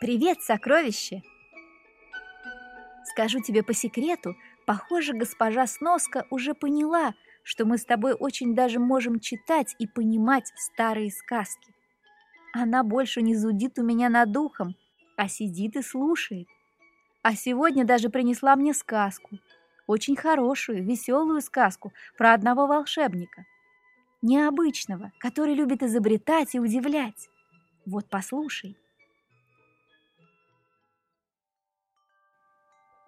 Привет, сокровище! Скажу тебе по секрету, похоже, госпожа Сноска уже поняла, что мы с тобой очень даже можем читать и понимать старые сказки. Она больше не зудит у меня над духом, а сидит и слушает. А сегодня даже принесла мне сказку. Очень хорошую, веселую сказку про одного волшебника. Необычного, который любит изобретать и удивлять. Вот послушай.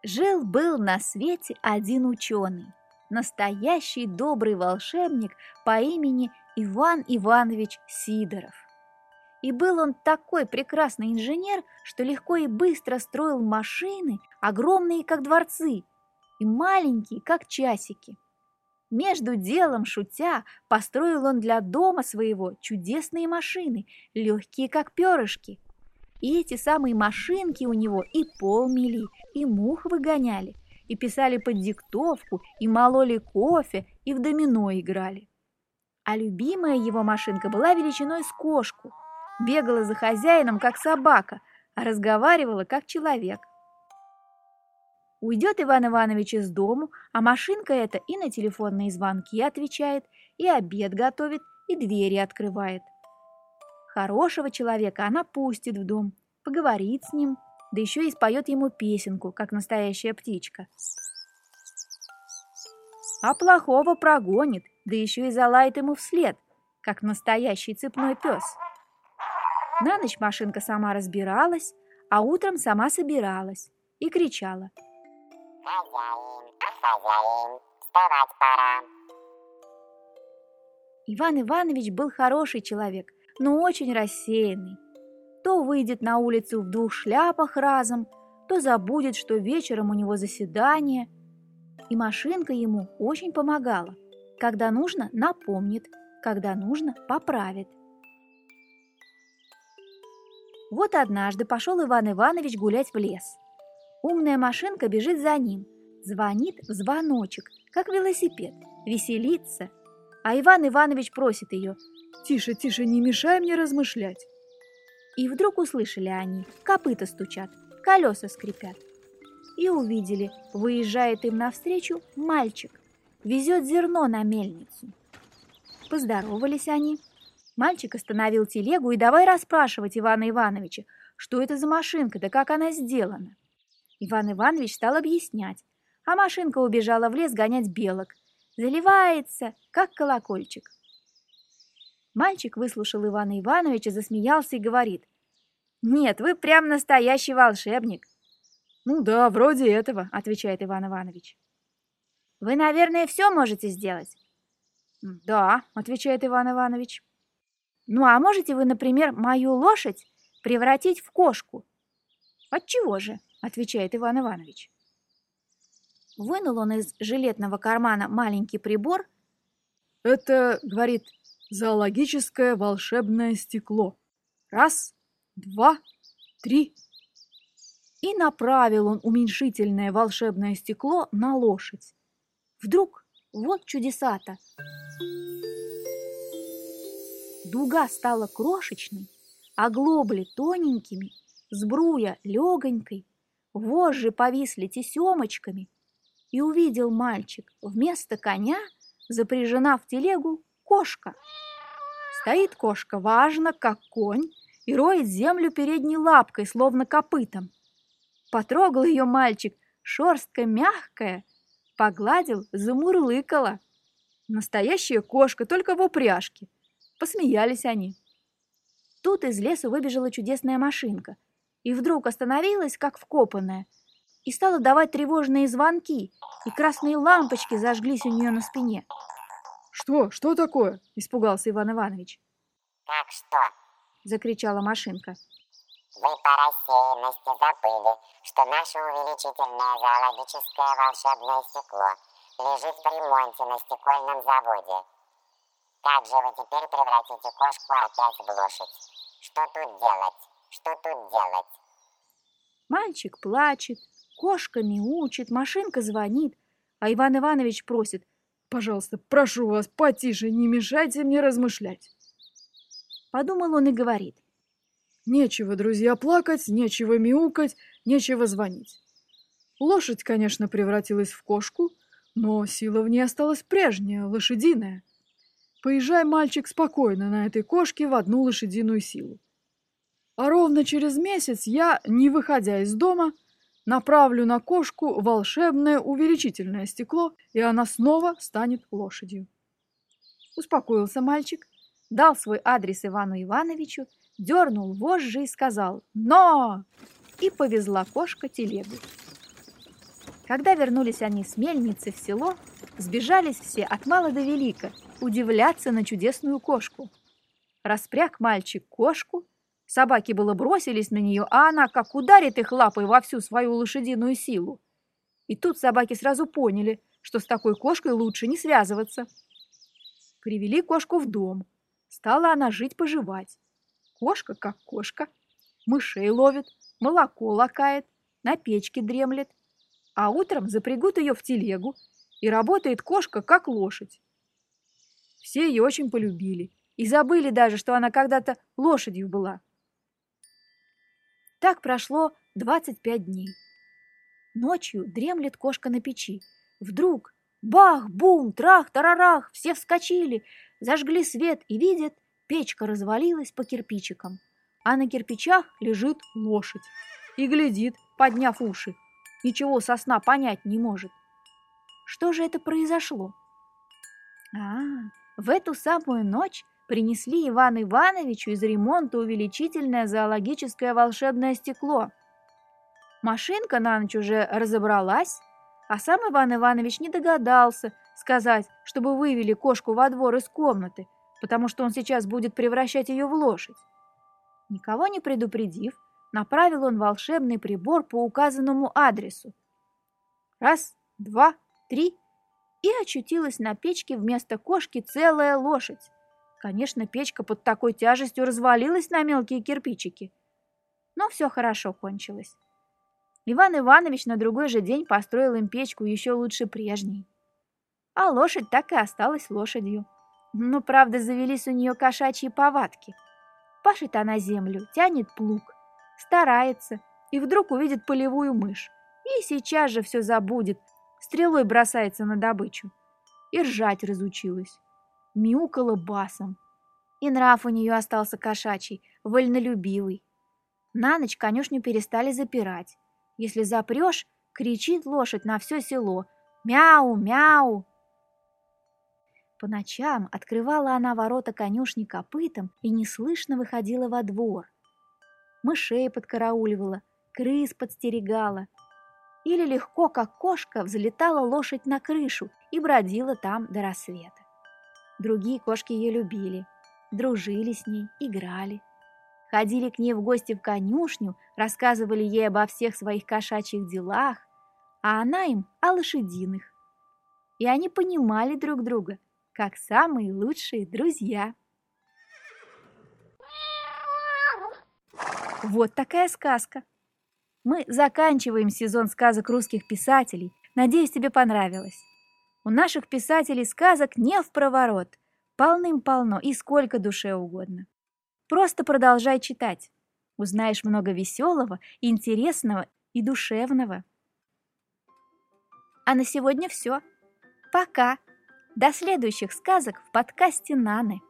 Жил-был на свете один ученый, настоящий добрый волшебник по имени Иван Иванович Сидоров. И был он такой прекрасный инженер, что легко и быстро строил машины, огромные, как дворцы, и маленькие, как часики. Между делом, шутя, построил он для дома своего чудесные машины, легкие, как перышки – и эти самые машинки у него и пол мели, и мух выгоняли, и писали под диктовку, и мололи кофе, и в домино играли. А любимая его машинка была величиной с кошку, бегала за хозяином, как собака, а разговаривала, как человек. Уйдет Иван Иванович из дому, а машинка эта и на телефонные звонки отвечает, и обед готовит, и двери открывает. Хорошего человека она пустит в дом, поговорит с ним, да еще и споет ему песенку, как настоящая птичка. А плохого прогонит, да еще и залает ему вслед, как настоящий цепной пес. На ночь машинка сама разбиралась, а утром сама собиралась и кричала. «Хозяин, а хозяин, вставать пора!» Иван Иванович был хороший человек – но очень рассеянный. То выйдет на улицу в двух шляпах разом, то забудет, что вечером у него заседание. И машинка ему очень помогала. Когда нужно, напомнит, когда нужно, поправит. Вот однажды пошел Иван Иванович гулять в лес. Умная машинка бежит за ним, звонит в звоночек, как велосипед, веселится. А Иван Иванович просит ее Тише, тише, не мешай мне размышлять. И вдруг услышали они, копыта стучат, колеса скрипят. И увидели, выезжает им навстречу мальчик, везет зерно на мельницу. Поздоровались они. Мальчик остановил телегу и давай расспрашивать Ивана Ивановича, что это за машинка, да как она сделана. Иван Иванович стал объяснять, а машинка убежала в лес гонять белок. Заливается, как колокольчик. Мальчик выслушал Ивана Ивановича, засмеялся и говорит. «Нет, вы прям настоящий волшебник». «Ну да, вроде этого», — отвечает Иван Иванович. «Вы, наверное, все можете сделать?» «Да», — отвечает Иван Иванович. «Ну а можете вы, например, мою лошадь превратить в кошку?» «Отчего же?» — отвечает Иван Иванович. Вынул он из жилетного кармана маленький прибор. «Это, — говорит, зоологическое волшебное стекло. Раз, два, три. И направил он уменьшительное волшебное стекло на лошадь. Вдруг, вот чудеса-то! Дуга стала крошечной, а глобли тоненькими, сбруя легонькой, вожжи повисли тесемочками, и увидел мальчик вместо коня запряжена в телегу кошка. Стоит кошка важно, как конь, и роет землю передней лапкой, словно копытом. Потрогал ее мальчик, шерстка мягкая, погладил, замурлыкала. Настоящая кошка, только в упряжке. Посмеялись они. Тут из лесу выбежала чудесная машинка и вдруг остановилась, как вкопанная, и стала давать тревожные звонки, и красные лампочки зажглись у нее на спине. «Что? Что такое?» – испугался Иван Иванович. «Как что?» – закричала машинка. «Вы по рассеянности забыли, что наше увеличительное зоологическое волшебное стекло лежит в ремонте на стекольном заводе. Как же вы теперь превратите кошку опять в лошадь? Что тут делать? Что тут делать?» Мальчик плачет, кошка мяучит, машинка звонит, а Иван Иванович просит Пожалуйста, прошу вас, потише, не мешайте мне размышлять. Подумал он и говорит. Нечего, друзья, плакать, нечего мяукать, нечего звонить. Лошадь, конечно, превратилась в кошку, но сила в ней осталась прежняя, лошадиная. Поезжай, мальчик, спокойно на этой кошке в одну лошадиную силу. А ровно через месяц я, не выходя из дома, направлю на кошку волшебное увеличительное стекло, и она снова станет лошадью. Успокоился мальчик, дал свой адрес Ивану Ивановичу, дернул вожжи и сказал «Но!» и повезла кошка телегу. Когда вернулись они с мельницы в село, сбежались все от мала до велика удивляться на чудесную кошку. Распряг мальчик кошку, собаки было бросились на нее, а она как ударит их лапой во всю свою лошадиную силу. И тут собаки сразу поняли, что с такой кошкой лучше не связываться. Привели кошку в дом. Стала она жить-поживать. Кошка как кошка. Мышей ловит, молоко лакает, на печке дремлет. А утром запрягут ее в телегу, и работает кошка как лошадь. Все ее очень полюбили и забыли даже, что она когда-то лошадью была. Так прошло 25 дней. Ночью дремлет кошка на печи. Вдруг Бах, бум, трах, тарарах, все вскочили, зажгли свет и видят, печка развалилась по кирпичикам, а на кирпичах лежит лошадь и глядит, подняв уши. Ничего со сна понять не может. Что же это произошло? А, в эту самую ночь принесли Ивану Ивановичу из ремонта увеличительное зоологическое волшебное стекло. Машинка на ночь уже разобралась, а сам Иван Иванович не догадался сказать, чтобы вывели кошку во двор из комнаты, потому что он сейчас будет превращать ее в лошадь. Никого не предупредив, направил он волшебный прибор по указанному адресу. Раз, два, три, и очутилась на печке вместо кошки целая лошадь. Конечно, печка под такой тяжестью развалилась на мелкие кирпичики. Но все хорошо кончилось. Иван Иванович на другой же день построил им печку еще лучше прежней. А лошадь так и осталась лошадью. Но, правда, завелись у нее кошачьи повадки. Пашет она землю, тянет плуг, старается, и вдруг увидит полевую мышь. И сейчас же все забудет, стрелой бросается на добычу. И ржать разучилась. Мяукала басом. И нрав у нее остался кошачий, вольнолюбивый. На ночь конюшню перестали запирать. Если запрешь, кричит лошадь на все село «Мяу! Мяу!». По ночам открывала она ворота конюшни копытом и неслышно выходила во двор. Мышей подкарауливала, крыс подстерегала. Или легко, как кошка, взлетала лошадь на крышу и бродила там до рассвета. Другие кошки ее любили, дружили с ней, играли ходили к ней в гости в конюшню, рассказывали ей обо всех своих кошачьих делах, а она им о лошадиных. И они понимали друг друга, как самые лучшие друзья. Вот такая сказка. Мы заканчиваем сезон сказок русских писателей. Надеюсь, тебе понравилось. У наших писателей сказок не в проворот. Полным-полно и сколько душе угодно. Просто продолжай читать. Узнаешь много веселого, интересного и душевного. А на сегодня все. Пока. До следующих сказок в подкасте Наны.